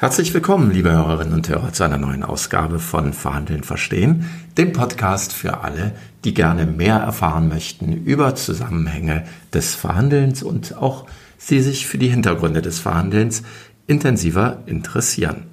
Herzlich willkommen, liebe Hörerinnen und Hörer, zu einer neuen Ausgabe von Verhandeln verstehen, dem Podcast für alle, die gerne mehr erfahren möchten über Zusammenhänge des Verhandelns und auch sie sich für die Hintergründe des Verhandelns intensiver interessieren.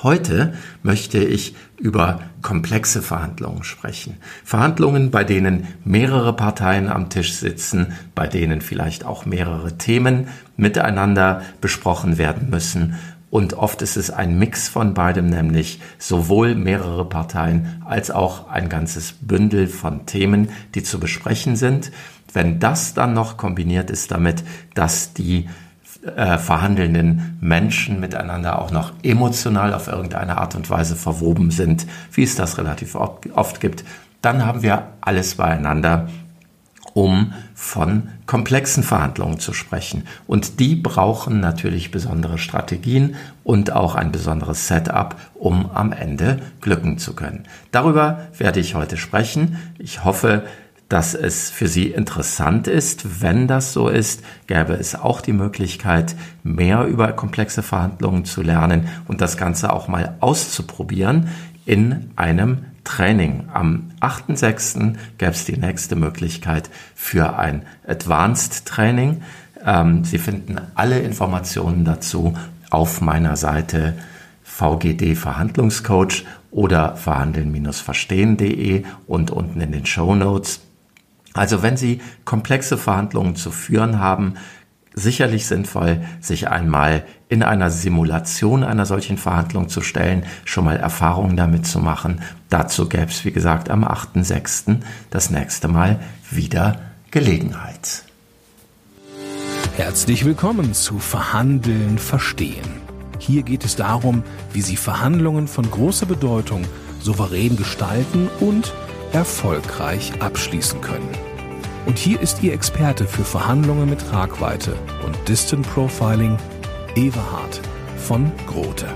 Heute möchte ich über komplexe Verhandlungen sprechen. Verhandlungen, bei denen mehrere Parteien am Tisch sitzen, bei denen vielleicht auch mehrere Themen miteinander besprochen werden müssen und oft ist es ein Mix von beidem, nämlich sowohl mehrere Parteien als auch ein ganzes Bündel von Themen, die zu besprechen sind. Wenn das dann noch kombiniert ist damit, dass die äh, verhandelnden Menschen miteinander auch noch emotional auf irgendeine Art und Weise verwoben sind, wie es das relativ oft, oft gibt, dann haben wir alles beieinander, um von komplexen Verhandlungen zu sprechen. Und die brauchen natürlich besondere Strategien und auch ein besonderes Setup, um am Ende glücken zu können. Darüber werde ich heute sprechen. Ich hoffe, dass es für Sie interessant ist. Wenn das so ist, gäbe es auch die Möglichkeit, mehr über komplexe Verhandlungen zu lernen und das Ganze auch mal auszuprobieren in einem Training. Am 8.6. gäbe es die nächste Möglichkeit für ein Advanced Training. Ähm, Sie finden alle Informationen dazu auf meiner Seite VGD Verhandlungscoach oder verhandeln-verstehen.de und unten in den Show Notes. Also wenn Sie komplexe Verhandlungen zu führen haben, sicherlich sinnvoll, sich einmal in einer Simulation einer solchen Verhandlung zu stellen, schon mal Erfahrungen damit zu machen. Dazu gäbe es, wie gesagt, am 8.6. das nächste Mal wieder Gelegenheit. Herzlich willkommen zu Verhandeln verstehen. Hier geht es darum, wie Sie Verhandlungen von großer Bedeutung souverän gestalten und erfolgreich abschließen können. Und hier ist Ihr Experte für Verhandlungen mit Tragweite und Distant Profiling, Everhard von Grote.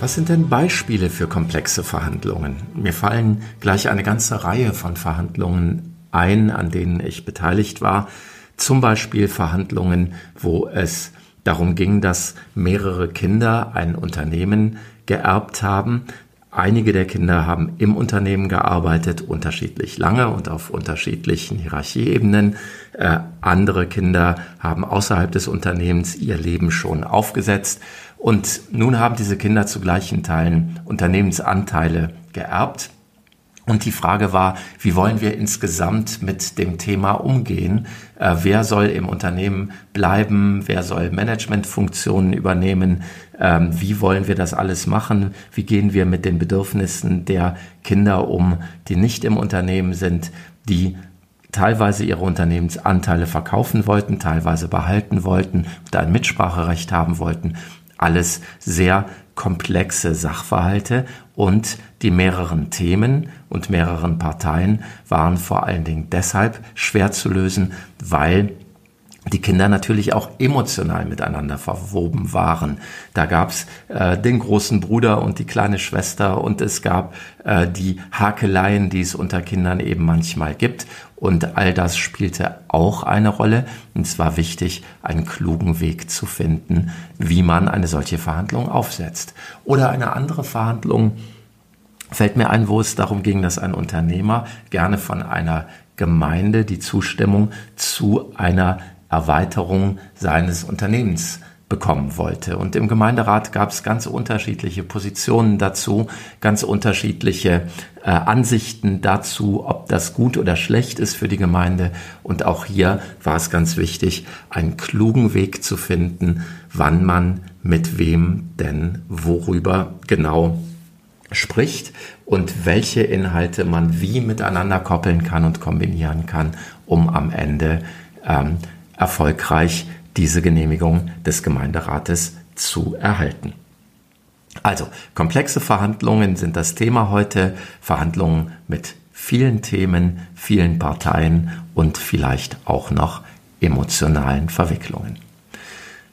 Was sind denn Beispiele für komplexe Verhandlungen? Mir fallen gleich eine ganze Reihe von Verhandlungen ein, an denen ich beteiligt war. Zum Beispiel Verhandlungen, wo es darum ging, dass mehrere Kinder ein Unternehmen geerbt haben, Einige der Kinder haben im Unternehmen gearbeitet, unterschiedlich lange und auf unterschiedlichen Hierarchieebenen. Äh, andere Kinder haben außerhalb des Unternehmens ihr Leben schon aufgesetzt. Und nun haben diese Kinder zu gleichen Teilen Unternehmensanteile geerbt. Und die Frage war, wie wollen wir insgesamt mit dem Thema umgehen? Äh, wer soll im Unternehmen bleiben? Wer soll Managementfunktionen übernehmen? Ähm, wie wollen wir das alles machen? Wie gehen wir mit den Bedürfnissen der Kinder um, die nicht im Unternehmen sind, die teilweise ihre Unternehmensanteile verkaufen wollten, teilweise behalten wollten und ein Mitspracherecht haben wollten? Alles sehr komplexe Sachverhalte und die mehreren Themen und mehreren Parteien waren vor allen Dingen deshalb schwer zu lösen, weil die Kinder natürlich auch emotional miteinander verwoben waren. Da gab's äh, den großen Bruder und die kleine Schwester und es gab äh, die Hakeleien, die es unter Kindern eben manchmal gibt. Und all das spielte auch eine Rolle. Und es war wichtig, einen klugen Weg zu finden, wie man eine solche Verhandlung aufsetzt. Oder eine andere Verhandlung fällt mir ein, wo es darum ging, dass ein Unternehmer gerne von einer Gemeinde die Zustimmung zu einer Erweiterung seines Unternehmens bekommen wollte. Und im Gemeinderat gab es ganz unterschiedliche Positionen dazu, ganz unterschiedliche äh, Ansichten dazu, ob das gut oder schlecht ist für die Gemeinde. Und auch hier war es ganz wichtig, einen klugen Weg zu finden, wann man mit wem denn worüber genau spricht und welche Inhalte man wie miteinander koppeln kann und kombinieren kann, um am Ende ähm, erfolgreich diese Genehmigung des Gemeinderates zu erhalten. Also, komplexe Verhandlungen sind das Thema heute. Verhandlungen mit vielen Themen, vielen Parteien und vielleicht auch noch emotionalen Verwicklungen.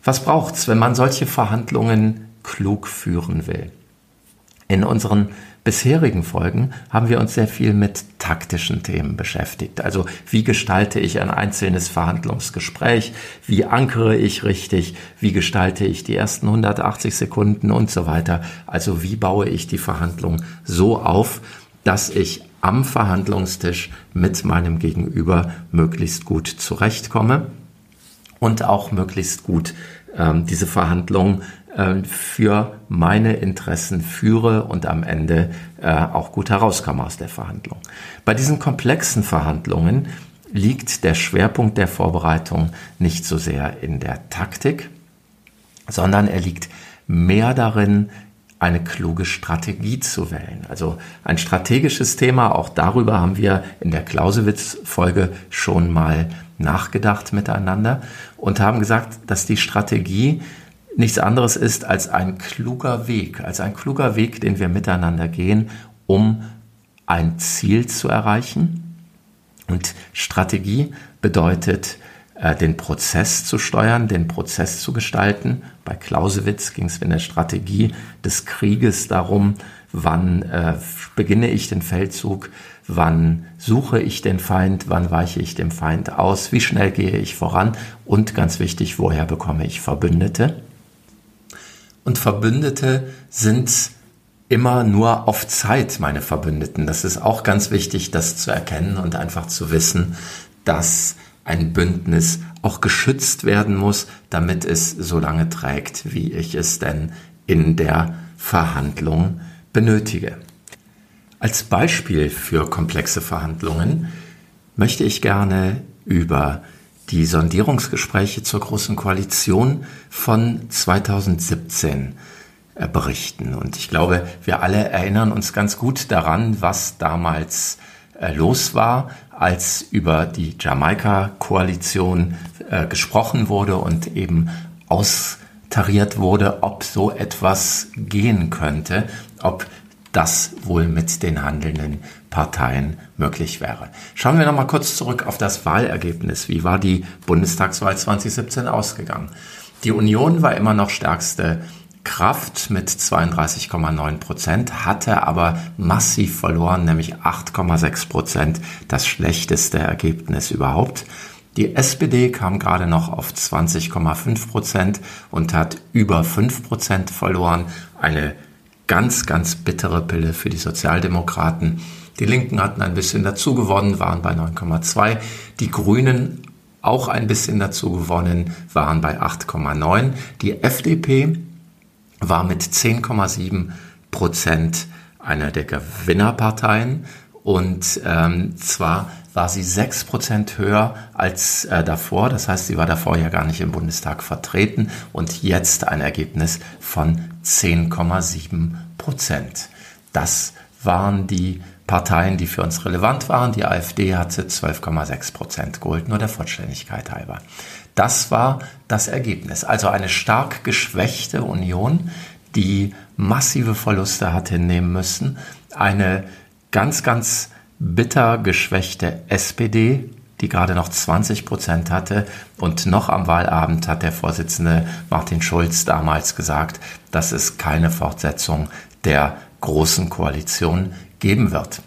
Was braucht's, wenn man solche Verhandlungen klug führen will? In unseren bisherigen Folgen haben wir uns sehr viel mit taktischen Themen beschäftigt. Also wie gestalte ich ein einzelnes Verhandlungsgespräch? Wie ankere ich richtig? Wie gestalte ich die ersten 180 Sekunden und so weiter? Also wie baue ich die Verhandlung so auf, dass ich am Verhandlungstisch mit meinem Gegenüber möglichst gut zurechtkomme und auch möglichst gut ähm, diese Verhandlung für meine Interessen führe und am Ende äh, auch gut herauskomme aus der Verhandlung. Bei diesen komplexen Verhandlungen liegt der Schwerpunkt der Vorbereitung nicht so sehr in der Taktik, sondern er liegt mehr darin, eine kluge Strategie zu wählen. Also ein strategisches Thema, auch darüber haben wir in der Clausewitz-Folge schon mal nachgedacht miteinander und haben gesagt, dass die Strategie nichts anderes ist als ein kluger Weg, als ein kluger Weg, den wir miteinander gehen, um ein Ziel zu erreichen. Und Strategie bedeutet, äh, den Prozess zu steuern, den Prozess zu gestalten. Bei Clausewitz ging es in der Strategie des Krieges darum, wann äh, beginne ich den Feldzug, wann suche ich den Feind, wann weiche ich dem Feind aus, wie schnell gehe ich voran und ganz wichtig, woher bekomme ich Verbündete. Und Verbündete sind immer nur auf Zeit meine Verbündeten. Das ist auch ganz wichtig, das zu erkennen und einfach zu wissen, dass ein Bündnis auch geschützt werden muss, damit es so lange trägt, wie ich es denn in der Verhandlung benötige. Als Beispiel für komplexe Verhandlungen möchte ich gerne über die Sondierungsgespräche zur Großen Koalition von 2017 äh, berichten. Und ich glaube, wir alle erinnern uns ganz gut daran, was damals äh, los war, als über die Jamaika-Koalition äh, gesprochen wurde und eben austariert wurde, ob so etwas gehen könnte, ob das wohl mit den handelnden Parteien möglich wäre. Schauen wir noch mal kurz zurück auf das Wahlergebnis. Wie war die Bundestagswahl 2017 ausgegangen? Die Union war immer noch stärkste Kraft mit 32,9 Prozent, hatte aber massiv verloren, nämlich 8,6 Prozent, das schlechteste Ergebnis überhaupt. Die SPD kam gerade noch auf 20,5 Prozent und hat über 5 Prozent verloren. Eine ganz, ganz bittere Pille für die Sozialdemokraten. Die Linken hatten ein bisschen dazu gewonnen, waren bei 9,2. Die Grünen auch ein bisschen dazu gewonnen, waren bei 8,9. Die FDP war mit 10,7 Prozent einer der Gewinnerparteien und ähm, zwar war sie 6 Prozent höher als äh, davor. Das heißt, sie war davor ja gar nicht im Bundestag vertreten und jetzt ein Ergebnis von 10,7 Prozent. Das waren die Parteien, die für uns relevant waren. Die AfD hatte 12,6 Prozent geholt, nur der Vollständigkeit halber. Das war das Ergebnis. Also eine stark geschwächte Union, die massive Verluste hat hinnehmen müssen. Eine ganz, ganz bitter geschwächte SPD, die gerade noch 20 Prozent hatte. Und noch am Wahlabend hat der Vorsitzende Martin Schulz damals gesagt, dass es keine Fortsetzung der großen Koalition geben wird.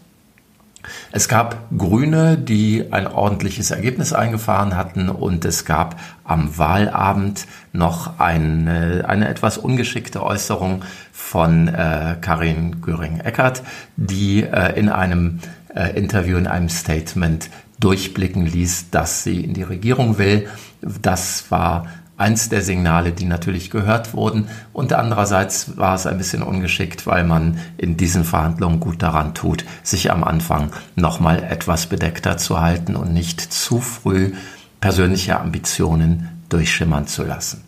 Es gab Grüne, die ein ordentliches Ergebnis eingefahren hatten und es gab am Wahlabend noch eine, eine etwas ungeschickte Äußerung von äh, Karin Göring-Eckert, die äh, in einem äh, Interview, in einem Statement durchblicken ließ, dass sie in die Regierung will. Das war eins der Signale, die natürlich gehört wurden. Und andererseits war es ein bisschen ungeschickt, weil man in diesen Verhandlungen gut daran tut, sich am Anfang nochmal etwas bedeckter zu halten und nicht zu früh persönliche Ambitionen durchschimmern zu lassen.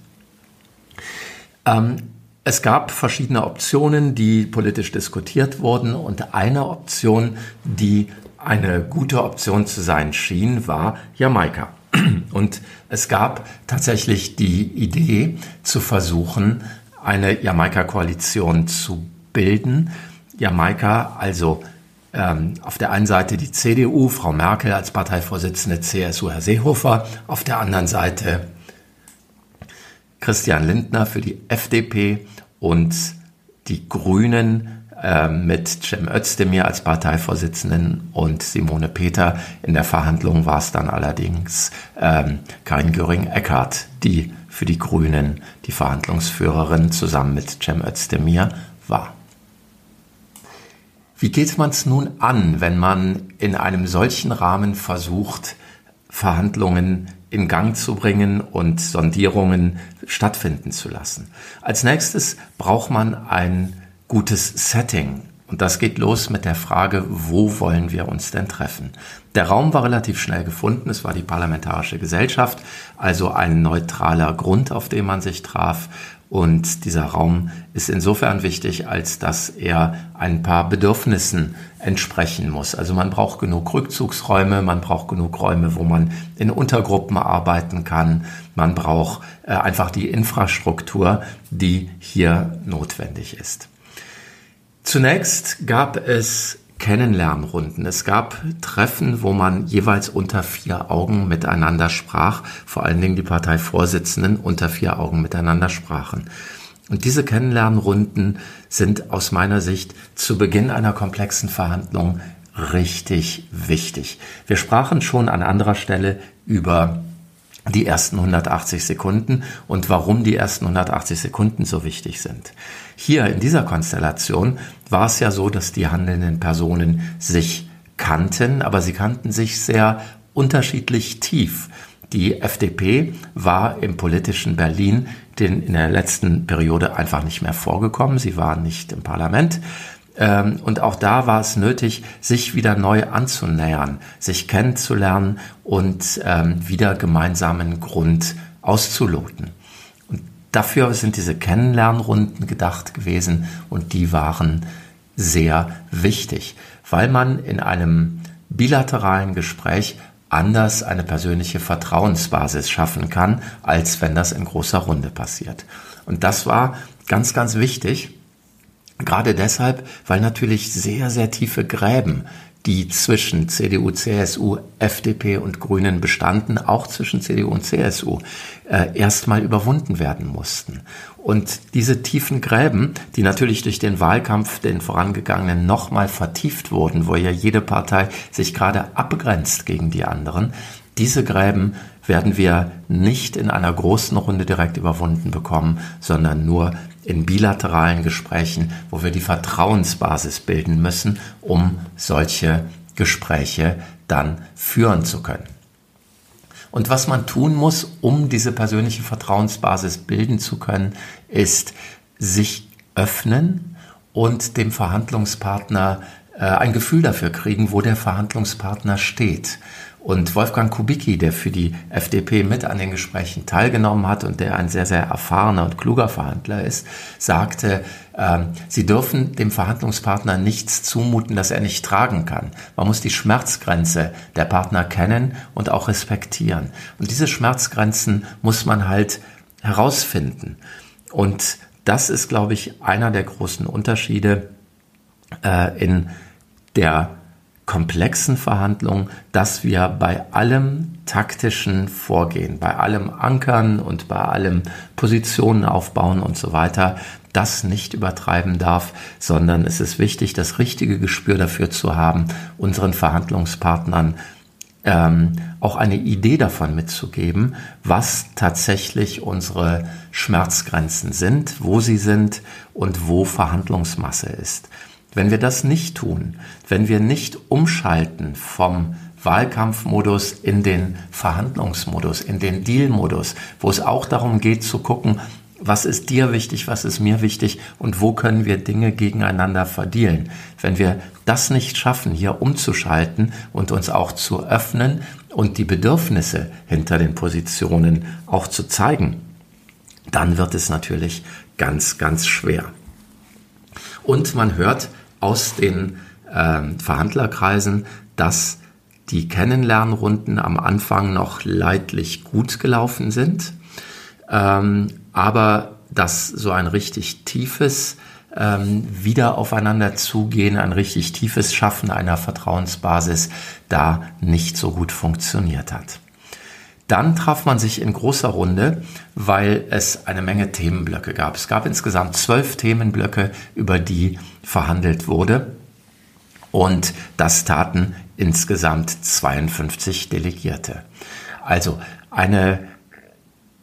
Ähm, es gab verschiedene Optionen, die politisch diskutiert wurden und eine Option, die eine gute Option zu sein schien, war Jamaika. Und es gab tatsächlich die Idee zu versuchen, eine Jamaika-Koalition zu bilden. Jamaika, also ähm, auf der einen Seite die CDU, Frau Merkel als Parteivorsitzende, CSU Herr Seehofer, auf der anderen Seite Christian Lindner für die FDP und die Grünen mit Cem Özdemir als Parteivorsitzenden und Simone Peter. In der Verhandlung war es dann allerdings ähm, Karin Göring-Eckardt, die für die Grünen die Verhandlungsführerin zusammen mit Cem Özdemir war. Wie geht man es nun an, wenn man in einem solchen Rahmen versucht, Verhandlungen in Gang zu bringen und Sondierungen stattfinden zu lassen? Als nächstes braucht man ein gutes Setting. Und das geht los mit der Frage, wo wollen wir uns denn treffen? Der Raum war relativ schnell gefunden. Es war die Parlamentarische Gesellschaft, also ein neutraler Grund, auf dem man sich traf. Und dieser Raum ist insofern wichtig, als dass er ein paar Bedürfnissen entsprechen muss. Also man braucht genug Rückzugsräume, man braucht genug Räume, wo man in Untergruppen arbeiten kann. Man braucht äh, einfach die Infrastruktur, die hier notwendig ist. Zunächst gab es Kennenlernrunden. Es gab Treffen, wo man jeweils unter vier Augen miteinander sprach, vor allen Dingen die Parteivorsitzenden unter vier Augen miteinander sprachen. Und diese Kennenlernrunden sind aus meiner Sicht zu Beginn einer komplexen Verhandlung richtig wichtig. Wir sprachen schon an anderer Stelle über die ersten 180 Sekunden und warum die ersten 180 Sekunden so wichtig sind. Hier in dieser Konstellation war es ja so, dass die handelnden Personen sich kannten, aber sie kannten sich sehr unterschiedlich tief. Die FDP war im politischen Berlin in der letzten Periode einfach nicht mehr vorgekommen. Sie war nicht im Parlament. Ähm, und auch da war es nötig, sich wieder neu anzunähern, sich kennenzulernen und ähm, wieder gemeinsamen Grund auszuloten. Dafür sind diese Kennenlernrunden gedacht gewesen und die waren sehr wichtig, weil man in einem bilateralen Gespräch anders eine persönliche Vertrauensbasis schaffen kann, als wenn das in großer Runde passiert. Und das war ganz, ganz wichtig, Gerade deshalb, weil natürlich sehr, sehr tiefe Gräben, die zwischen CDU, CSU, FDP und Grünen bestanden, auch zwischen CDU und CSU, äh, erstmal überwunden werden mussten. Und diese tiefen Gräben, die natürlich durch den Wahlkampf, den vorangegangenen, nochmal vertieft wurden, wo ja jede Partei sich gerade abgrenzt gegen die anderen, diese Gräben werden wir nicht in einer großen Runde direkt überwunden bekommen, sondern nur in bilateralen Gesprächen, wo wir die Vertrauensbasis bilden müssen, um solche Gespräche dann führen zu können. Und was man tun muss, um diese persönliche Vertrauensbasis bilden zu können, ist sich öffnen und dem Verhandlungspartner äh, ein Gefühl dafür kriegen, wo der Verhandlungspartner steht. Und Wolfgang Kubicki, der für die FDP mit an den Gesprächen teilgenommen hat und der ein sehr, sehr erfahrener und kluger Verhandler ist, sagte, äh, sie dürfen dem Verhandlungspartner nichts zumuten, das er nicht tragen kann. Man muss die Schmerzgrenze der Partner kennen und auch respektieren. Und diese Schmerzgrenzen muss man halt herausfinden. Und das ist, glaube ich, einer der großen Unterschiede äh, in der komplexen Verhandlungen, dass wir bei allem taktischen Vorgehen, bei allem Ankern und bei allem Positionen aufbauen und so weiter, das nicht übertreiben darf, sondern es ist wichtig, das richtige Gespür dafür zu haben, unseren Verhandlungspartnern ähm, auch eine Idee davon mitzugeben, was tatsächlich unsere Schmerzgrenzen sind, wo sie sind und wo Verhandlungsmasse ist. Wenn wir das nicht tun, wenn wir nicht umschalten vom Wahlkampfmodus in den Verhandlungsmodus, in den Dealmodus, wo es auch darum geht zu gucken, was ist dir wichtig, was ist mir wichtig und wo können wir Dinge gegeneinander verdienen. Wenn wir das nicht schaffen, hier umzuschalten und uns auch zu öffnen und die Bedürfnisse hinter den Positionen auch zu zeigen, dann wird es natürlich ganz, ganz schwer. Und man hört aus den äh, Verhandlerkreisen, dass die Kennenlernrunden am Anfang noch leidlich gut gelaufen sind, ähm, aber dass so ein richtig tiefes ähm, wieder aufeinander zugehen, ein richtig tiefes Schaffen einer Vertrauensbasis da nicht so gut funktioniert hat. Dann traf man sich in großer Runde, weil es eine Menge Themenblöcke gab. Es gab insgesamt zwölf Themenblöcke, über die verhandelt wurde. Und das taten insgesamt 52 Delegierte. Also eine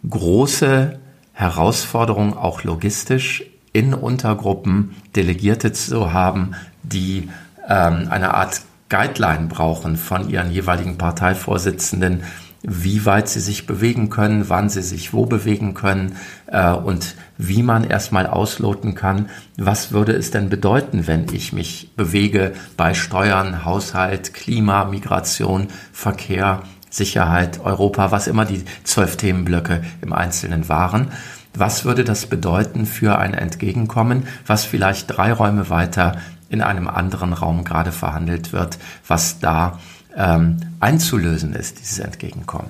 große Herausforderung, auch logistisch, in Untergruppen Delegierte zu haben, die ähm, eine Art Guideline brauchen von ihren jeweiligen Parteivorsitzenden, wie weit sie sich bewegen können, wann sie sich wo bewegen können äh, und wie man erstmal ausloten kann, was würde es denn bedeuten, wenn ich mich bewege bei Steuern, Haushalt, Klima, Migration, Verkehr, Sicherheit, Europa, was immer die zwölf Themenblöcke im Einzelnen waren. Was würde das bedeuten für ein Entgegenkommen, was vielleicht drei Räume weiter in einem anderen Raum gerade verhandelt wird, was da ähm, einzulösen ist, dieses Entgegenkommen.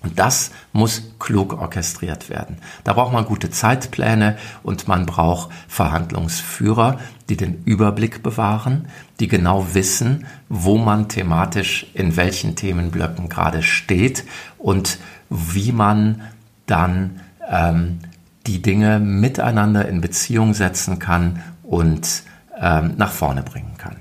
Und das muss klug orchestriert werden. Da braucht man gute Zeitpläne und man braucht Verhandlungsführer, die den Überblick bewahren, die genau wissen, wo man thematisch in welchen Themenblöcken gerade steht und wie man dann ähm, die Dinge miteinander in Beziehung setzen kann und ähm, nach vorne bringen kann.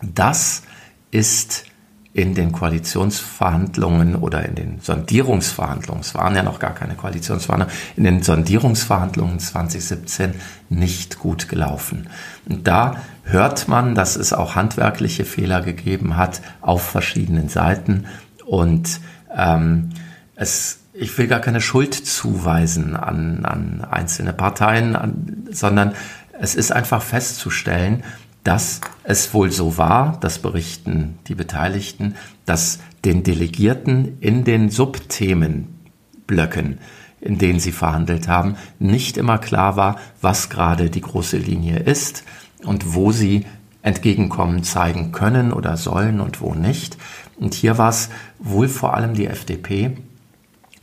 Das ist in den Koalitionsverhandlungen oder in den Sondierungsverhandlungen, es waren ja noch gar keine Koalitionsverhandlungen, in den Sondierungsverhandlungen 2017 nicht gut gelaufen. Und da hört man, dass es auch handwerkliche Fehler gegeben hat auf verschiedenen Seiten und ähm, es ich will gar keine Schuld zuweisen an, an einzelne Parteien, an, sondern es ist einfach festzustellen, dass es wohl so war, das berichten die Beteiligten, dass den Delegierten in den Subthemenblöcken, in denen sie verhandelt haben, nicht immer klar war, was gerade die große Linie ist und wo sie Entgegenkommen zeigen können oder sollen und wo nicht. Und hier war es wohl vor allem die FDP,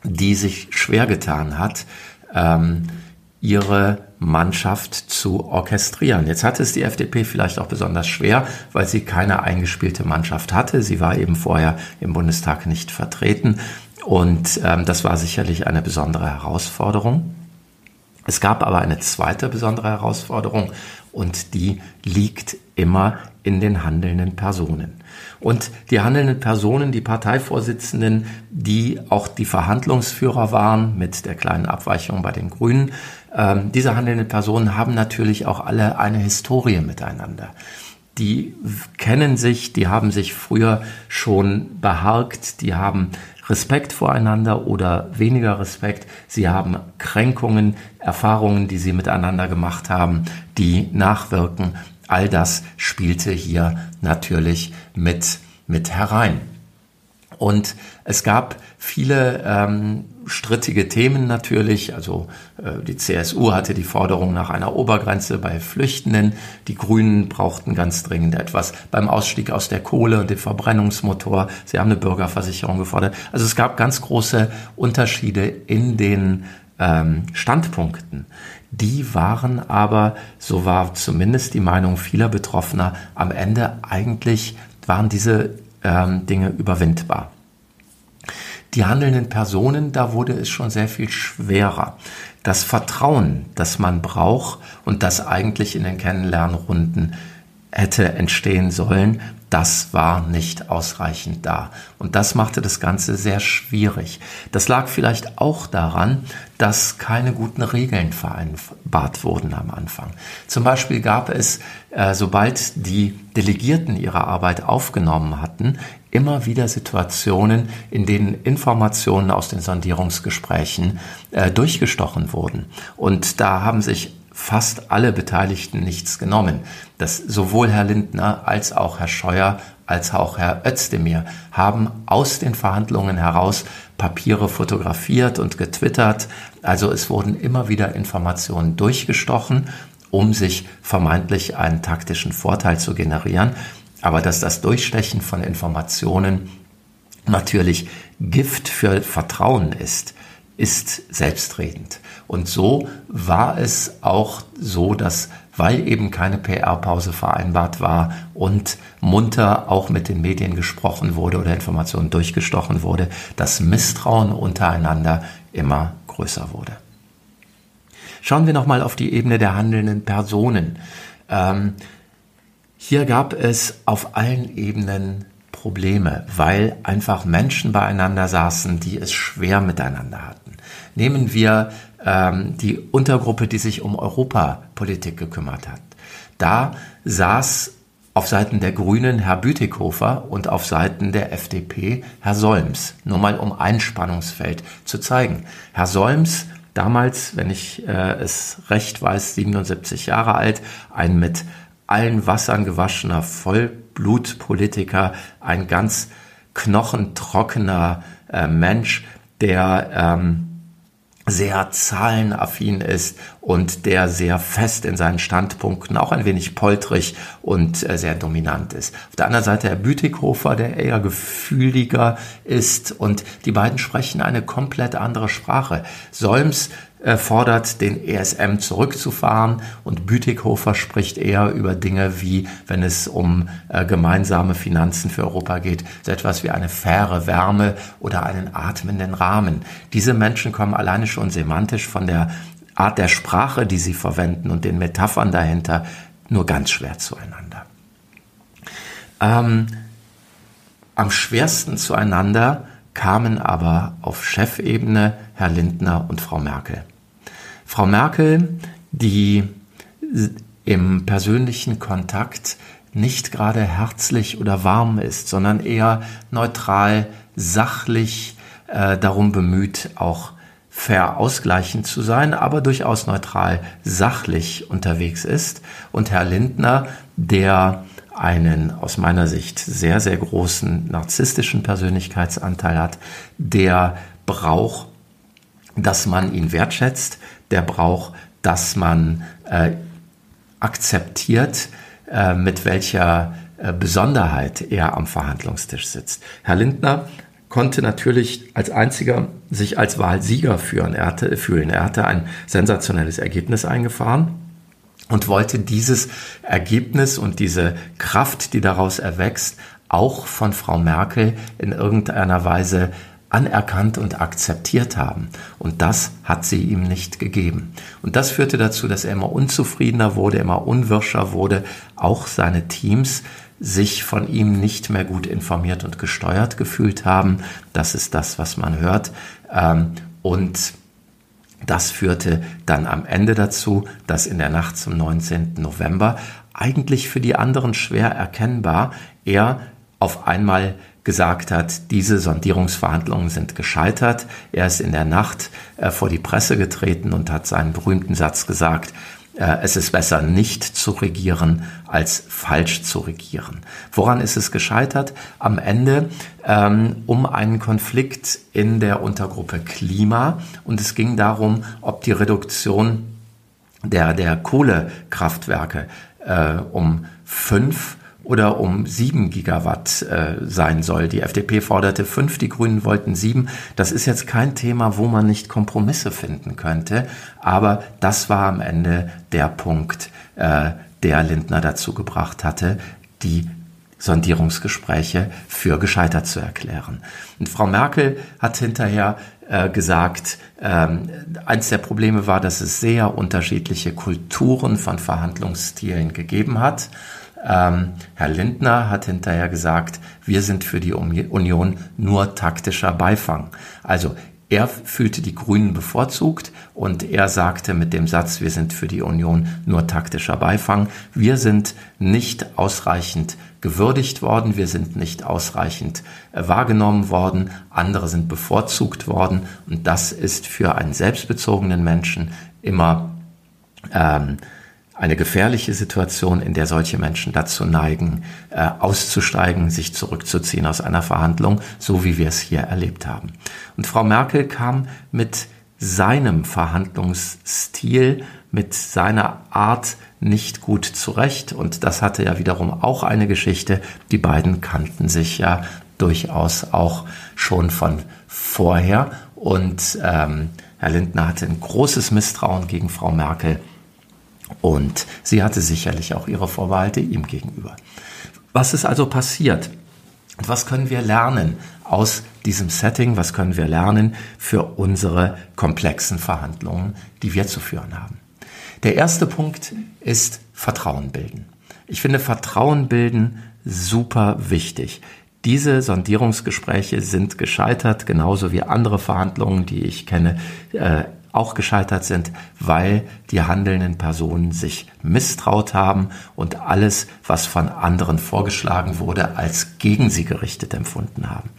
die sich schwer getan hat, ähm, ihre Mannschaft zu orchestrieren. Jetzt hatte es die FDP vielleicht auch besonders schwer, weil sie keine eingespielte Mannschaft hatte. Sie war eben vorher im Bundestag nicht vertreten und ähm, das war sicherlich eine besondere Herausforderung. Es gab aber eine zweite besondere Herausforderung und die liegt immer in den handelnden Personen. Und die handelnden Personen, die Parteivorsitzenden, die auch die Verhandlungsführer waren, mit der kleinen Abweichung bei den Grünen, ähm, diese handelnden Personen haben natürlich auch alle eine Historie miteinander. Die kennen sich, die haben sich früher schon beharkt, die haben Respekt voreinander oder weniger Respekt. Sie haben Kränkungen, Erfahrungen, die sie miteinander gemacht haben, die nachwirken. All das spielte hier natürlich mit, mit herein. Und es gab viele ähm, strittige Themen natürlich. Also äh, die CSU hatte die Forderung nach einer Obergrenze bei Flüchtenden. Die Grünen brauchten ganz dringend etwas beim Ausstieg aus der Kohle und dem Verbrennungsmotor. Sie haben eine Bürgerversicherung gefordert. Also es gab ganz große Unterschiede in den ähm, Standpunkten. Die waren aber, so war zumindest die Meinung vieler Betroffener, am Ende eigentlich waren diese ähm, Dinge überwindbar. Die handelnden Personen, da wurde es schon sehr viel schwerer. Das Vertrauen, das man braucht und das eigentlich in den Kennenlernrunden hätte entstehen sollen, das war nicht ausreichend da. Und das machte das Ganze sehr schwierig. Das lag vielleicht auch daran, dass keine guten Regeln vereinbart wurden am Anfang. Zum Beispiel gab es, äh, sobald die Delegierten ihre Arbeit aufgenommen hatten, immer wieder Situationen, in denen Informationen aus den Sondierungsgesprächen äh, durchgestochen wurden. Und da haben sich fast alle Beteiligten nichts genommen. Das sowohl Herr Lindner als auch Herr Scheuer als auch Herr Özdemir haben aus den Verhandlungen heraus Papiere fotografiert und getwittert. Also es wurden immer wieder Informationen durchgestochen, um sich vermeintlich einen taktischen Vorteil zu generieren. Aber dass das Durchstechen von Informationen natürlich Gift für Vertrauen ist, ist selbstredend. Und so war es auch so, dass weil eben keine PR-Pause vereinbart war und munter auch mit den Medien gesprochen wurde oder Informationen durchgestochen wurde, das Misstrauen untereinander immer größer wurde. Schauen wir nochmal auf die Ebene der handelnden Personen. Ähm, hier gab es auf allen Ebenen Probleme, weil einfach Menschen beieinander saßen, die es schwer miteinander hatten. Nehmen wir ähm, die Untergruppe, die sich um Europapolitik gekümmert hat. Da saß auf Seiten der Grünen Herr Bütikofer und auf Seiten der FDP Herr Solms. Nur mal um ein Spannungsfeld zu zeigen. Herr Solms, damals, wenn ich äh, es recht weiß, 77 Jahre alt, ein mit allen Wassern gewaschener Vollblutpolitiker, ein ganz knochentrockener äh, Mensch, der ähm, sehr zahlenaffin ist und der sehr fest in seinen Standpunkten, auch ein wenig poltrig und äh, sehr dominant ist. Auf der anderen Seite Herr Bütikhofer, der eher gefühliger ist und die beiden sprechen eine komplett andere Sprache. Solms fordert, den ESM zurückzufahren und Bütikhofer spricht eher über Dinge wie, wenn es um äh, gemeinsame Finanzen für Europa geht, so etwas wie eine faire Wärme oder einen atmenden Rahmen. Diese Menschen kommen alleine schon semantisch von der Art der Sprache, die sie verwenden und den Metaphern dahinter nur ganz schwer zueinander. Ähm, am schwersten zueinander kamen aber auf Chefebene Herr Lindner und Frau Merkel. Frau Merkel, die im persönlichen Kontakt nicht gerade herzlich oder warm ist, sondern eher neutral, sachlich äh, darum bemüht, auch fair ausgleichend zu sein, aber durchaus neutral, sachlich unterwegs ist. Und Herr Lindner, der einen aus meiner Sicht sehr, sehr großen narzisstischen Persönlichkeitsanteil hat, der braucht, dass man ihn wertschätzt, der braucht, dass man äh, akzeptiert, äh, mit welcher äh, Besonderheit er am Verhandlungstisch sitzt. Herr Lindner konnte natürlich als einziger sich als Wahlsieger führen. Er hatte, fühlen. Er hatte ein sensationelles Ergebnis eingefahren und wollte dieses Ergebnis und diese Kraft, die daraus erwächst, auch von Frau Merkel in irgendeiner Weise anerkannt und akzeptiert haben. Und das hat sie ihm nicht gegeben. Und das führte dazu, dass er immer unzufriedener wurde, immer unwirscher wurde. Auch seine Teams sich von ihm nicht mehr gut informiert und gesteuert gefühlt haben. Das ist das, was man hört. Ähm, und das führte dann am Ende dazu, dass in der Nacht zum 19. November eigentlich für die anderen schwer erkennbar er auf einmal gesagt hat, diese Sondierungsverhandlungen sind gescheitert. Er ist in der Nacht äh, vor die Presse getreten und hat seinen berühmten Satz gesagt, äh, es ist besser nicht zu regieren als falsch zu regieren. Woran ist es gescheitert? Am Ende ähm, um einen Konflikt in der Untergruppe Klima und es ging darum, ob die Reduktion der, der Kohlekraftwerke äh, um fünf oder um sieben Gigawatt äh, sein soll. Die FDP forderte fünf, die Grünen wollten sieben. Das ist jetzt kein Thema, wo man nicht Kompromisse finden könnte, aber das war am Ende der Punkt, äh, der Lindner dazu gebracht hatte, die Sondierungsgespräche für gescheitert zu erklären. Und Frau Merkel hat hinterher äh, gesagt, ähm, eins der Probleme war, dass es sehr unterschiedliche Kulturen von Verhandlungsstilen gegeben hat. Ähm, Herr Lindner hat hinterher gesagt, wir sind für die Union nur taktischer Beifang. Also er fühlte die Grünen bevorzugt und er sagte mit dem Satz, wir sind für die Union nur taktischer Beifang. Wir sind nicht ausreichend gewürdigt worden, wir sind nicht ausreichend äh, wahrgenommen worden, andere sind bevorzugt worden und das ist für einen selbstbezogenen Menschen immer ähm, eine gefährliche Situation, in der solche Menschen dazu neigen, äh, auszusteigen, sich zurückzuziehen aus einer Verhandlung, so wie wir es hier erlebt haben. Und Frau Merkel kam mit seinem Verhandlungsstil, mit seiner Art nicht gut zurecht. Und das hatte ja wiederum auch eine Geschichte. Die beiden kannten sich ja durchaus auch schon von vorher. Und ähm, Herr Lindner hatte ein großes Misstrauen gegen Frau Merkel und sie hatte sicherlich auch ihre Vorbehalte ihm gegenüber. Was ist also passiert? Und was können wir lernen aus diesem Setting? Was können wir lernen für unsere komplexen Verhandlungen, die wir zu führen haben? Der erste Punkt ist Vertrauen bilden. Ich finde Vertrauen bilden super wichtig. Diese Sondierungsgespräche sind gescheitert, genauso wie andere Verhandlungen, die ich kenne, äh, auch gescheitert sind, weil die handelnden Personen sich misstraut haben und alles, was von anderen vorgeschlagen wurde, als gegen sie gerichtet empfunden haben.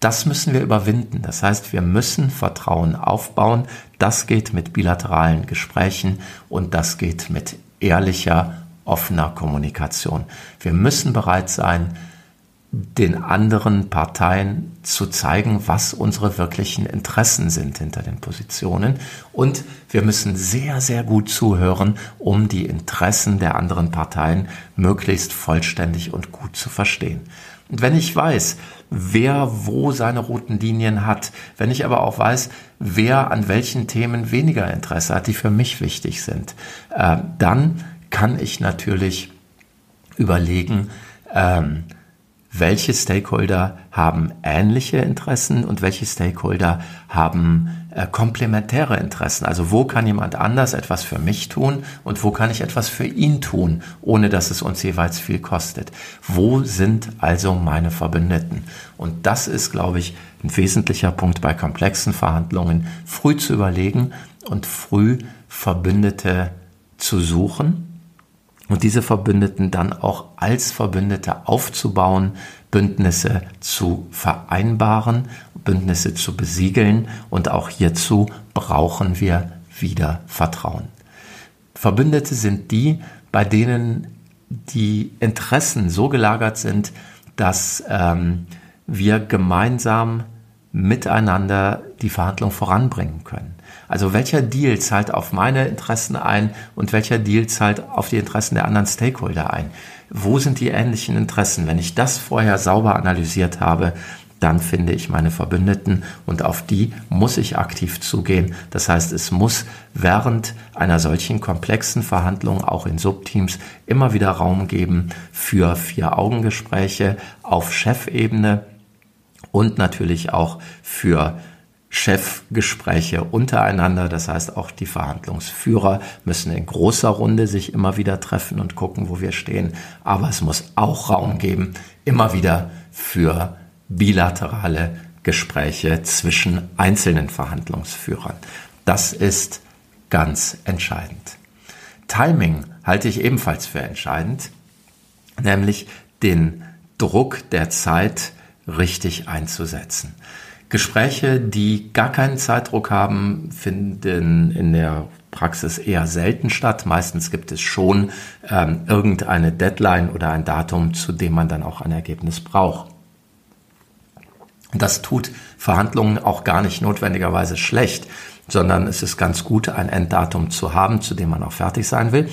Das müssen wir überwinden. Das heißt, wir müssen Vertrauen aufbauen. Das geht mit bilateralen Gesprächen und das geht mit ehrlicher, offener Kommunikation. Wir müssen bereit sein, den anderen Parteien zu zeigen, was unsere wirklichen Interessen sind hinter den Positionen. Und wir müssen sehr, sehr gut zuhören, um die Interessen der anderen Parteien möglichst vollständig und gut zu verstehen. Und wenn ich weiß, wer wo seine roten Linien hat, wenn ich aber auch weiß, wer an welchen Themen weniger Interesse hat, die für mich wichtig sind, äh, dann kann ich natürlich überlegen, ähm, welche Stakeholder haben ähnliche Interessen und welche Stakeholder haben äh, komplementäre Interessen. Also wo kann jemand anders etwas für mich tun und wo kann ich etwas für ihn tun, ohne dass es uns jeweils viel kostet. Wo sind also meine Verbündeten? Und das ist, glaube ich, ein wesentlicher Punkt bei komplexen Verhandlungen, früh zu überlegen und früh Verbündete zu suchen und diese Verbündeten dann auch als Verbündete aufzubauen, Bündnisse zu vereinbaren, Bündnisse zu besiegeln und auch hierzu brauchen wir wieder Vertrauen. Verbündete sind die, bei denen die Interessen so gelagert sind, dass ähm, wir gemeinsam miteinander die Verhandlung voranbringen können. Also welcher Deal zahlt auf meine Interessen ein und welcher Deal zahlt auf die Interessen der anderen Stakeholder ein? Wo sind die ähnlichen Interessen? Wenn ich das vorher sauber analysiert habe, dann finde ich meine Verbündeten und auf die muss ich aktiv zugehen. Das heißt, es muss während einer solchen komplexen Verhandlung auch in Subteams immer wieder Raum geben für Vier-Augen-Gespräche auf Chefebene und natürlich auch für Chefgespräche untereinander. Das heißt, auch die Verhandlungsführer müssen in großer Runde sich immer wieder treffen und gucken, wo wir stehen. Aber es muss auch Raum geben, immer wieder für bilaterale Gespräche zwischen einzelnen Verhandlungsführern. Das ist ganz entscheidend. Timing halte ich ebenfalls für entscheidend, nämlich den Druck der Zeit richtig einzusetzen. Gespräche, die gar keinen Zeitdruck haben, finden in der Praxis eher selten statt. Meistens gibt es schon ähm, irgendeine Deadline oder ein Datum, zu dem man dann auch ein Ergebnis braucht. Das tut Verhandlungen auch gar nicht notwendigerweise schlecht, sondern es ist ganz gut, ein Enddatum zu haben, zu dem man auch fertig sein will.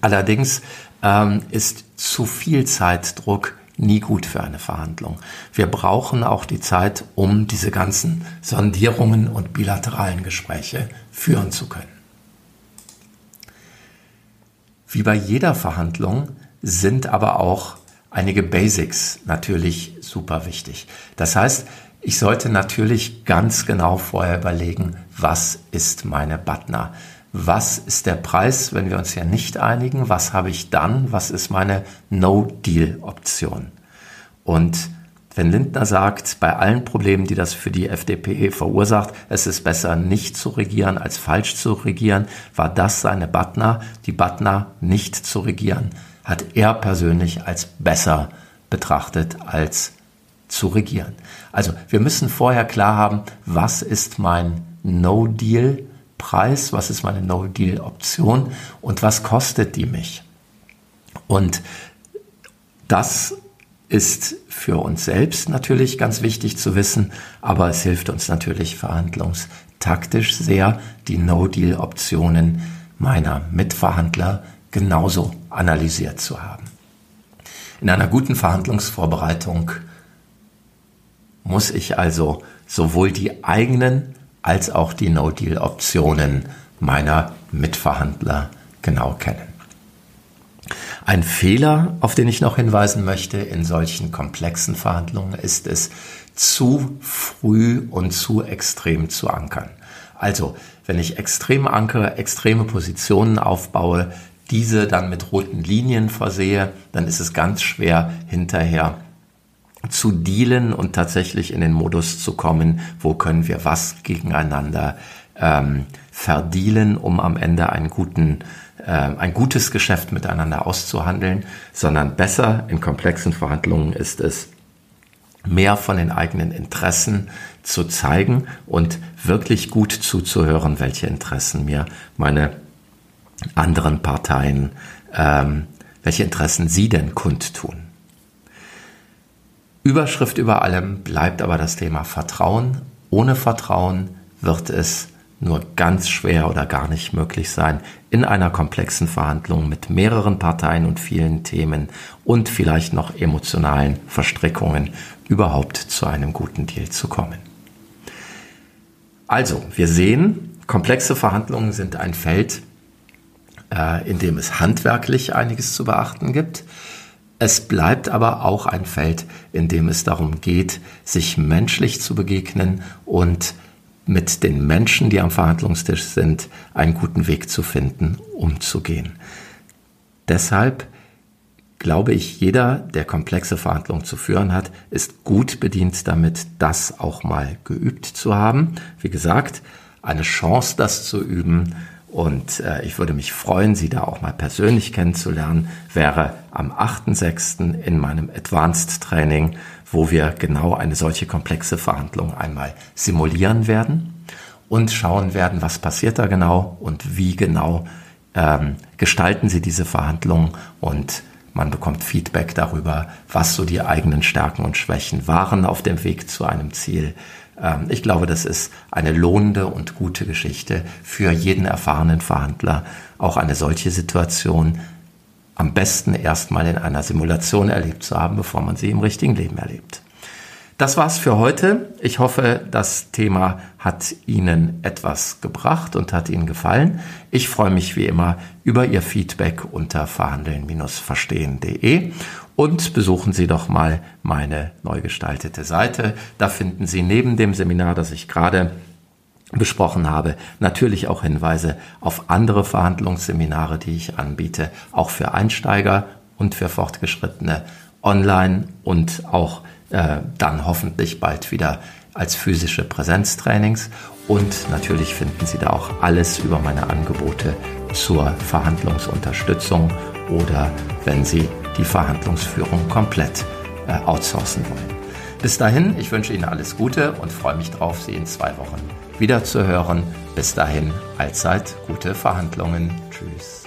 Allerdings ähm, ist zu viel Zeitdruck nie gut für eine Verhandlung. Wir brauchen auch die Zeit, um diese ganzen Sondierungen und bilateralen Gespräche führen zu können. Wie bei jeder Verhandlung sind aber auch einige Basics natürlich super wichtig. Das heißt, ich sollte natürlich ganz genau vorher überlegen, was ist meine Butner? Was ist der Preis, wenn wir uns ja nicht einigen, was habe ich dann, was ist meine No-Deal-Option. Und wenn Lindner sagt, bei allen Problemen, die das für die FDP verursacht, es ist besser nicht zu regieren als falsch zu regieren, war das seine Butner, die Butner nicht zu regieren, hat er persönlich als besser betrachtet als zu regieren. Also wir müssen vorher klar haben, was ist mein No-Deal Preis, was ist meine No-Deal-Option und was kostet die mich. Und das ist für uns selbst natürlich ganz wichtig zu wissen, aber es hilft uns natürlich verhandlungstaktisch sehr, die No-Deal-Optionen meiner Mitverhandler genauso analysiert zu haben. In einer guten Verhandlungsvorbereitung muss ich also sowohl die eigenen als auch die No-Deal-Optionen meiner Mitverhandler genau kennen. Ein Fehler, auf den ich noch hinweisen möchte in solchen komplexen Verhandlungen, ist es, zu früh und zu extrem zu ankern. Also, wenn ich extrem ankere, extreme Positionen aufbaue, diese dann mit roten Linien versehe, dann ist es ganz schwer hinterher zu dealen und tatsächlich in den Modus zu kommen, wo können wir was gegeneinander ähm, verdielen, um am Ende einen guten, äh, ein gutes Geschäft miteinander auszuhandeln, sondern besser in komplexen Verhandlungen ist es, mehr von den eigenen Interessen zu zeigen und wirklich gut zuzuhören, welche Interessen mir meine anderen Parteien, ähm, welche Interessen sie denn kundtun. Überschrift über allem bleibt aber das Thema Vertrauen. Ohne Vertrauen wird es nur ganz schwer oder gar nicht möglich sein, in einer komplexen Verhandlung mit mehreren Parteien und vielen Themen und vielleicht noch emotionalen Verstrickungen überhaupt zu einem guten Deal zu kommen. Also, wir sehen, komplexe Verhandlungen sind ein Feld, äh, in dem es handwerklich einiges zu beachten gibt. Es bleibt aber auch ein Feld, in dem es darum geht, sich menschlich zu begegnen und mit den Menschen, die am Verhandlungstisch sind, einen guten Weg zu finden, umzugehen. Deshalb glaube ich, jeder, der komplexe Verhandlungen zu führen hat, ist gut bedient damit, das auch mal geübt zu haben. Wie gesagt, eine Chance, das zu üben. Und äh, ich würde mich freuen, Sie da auch mal persönlich kennenzulernen, wäre am 8.6. in meinem Advanced Training, wo wir genau eine solche komplexe Verhandlung einmal simulieren werden und schauen werden, was passiert da genau und wie genau ähm, gestalten Sie diese Verhandlung und man bekommt Feedback darüber, was so die eigenen Stärken und Schwächen waren auf dem Weg zu einem Ziel. Ähm, ich glaube, das ist eine lohnende und gute Geschichte für jeden erfahrenen Verhandler, auch eine solche Situation am besten erstmal in einer Simulation erlebt zu haben, bevor man sie im richtigen Leben erlebt. Das war's für heute. Ich hoffe, das Thema hat Ihnen etwas gebracht und hat Ihnen gefallen. Ich freue mich wie immer über Ihr Feedback unter verhandeln-verstehen.de und besuchen Sie doch mal meine neu gestaltete Seite. Da finden Sie neben dem Seminar, das ich gerade besprochen habe, natürlich auch Hinweise auf andere Verhandlungsseminare, die ich anbiete, auch für Einsteiger und für Fortgeschrittene online und auch äh, dann hoffentlich bald wieder als physische Präsenztrainings. Und natürlich finden Sie da auch alles über meine Angebote zur Verhandlungsunterstützung oder wenn Sie die Verhandlungsführung komplett äh, outsourcen wollen. Bis dahin, ich wünsche Ihnen alles Gute und freue mich darauf, Sie in zwei Wochen wieder zu hören. Bis dahin, allzeit gute Verhandlungen. Tschüss.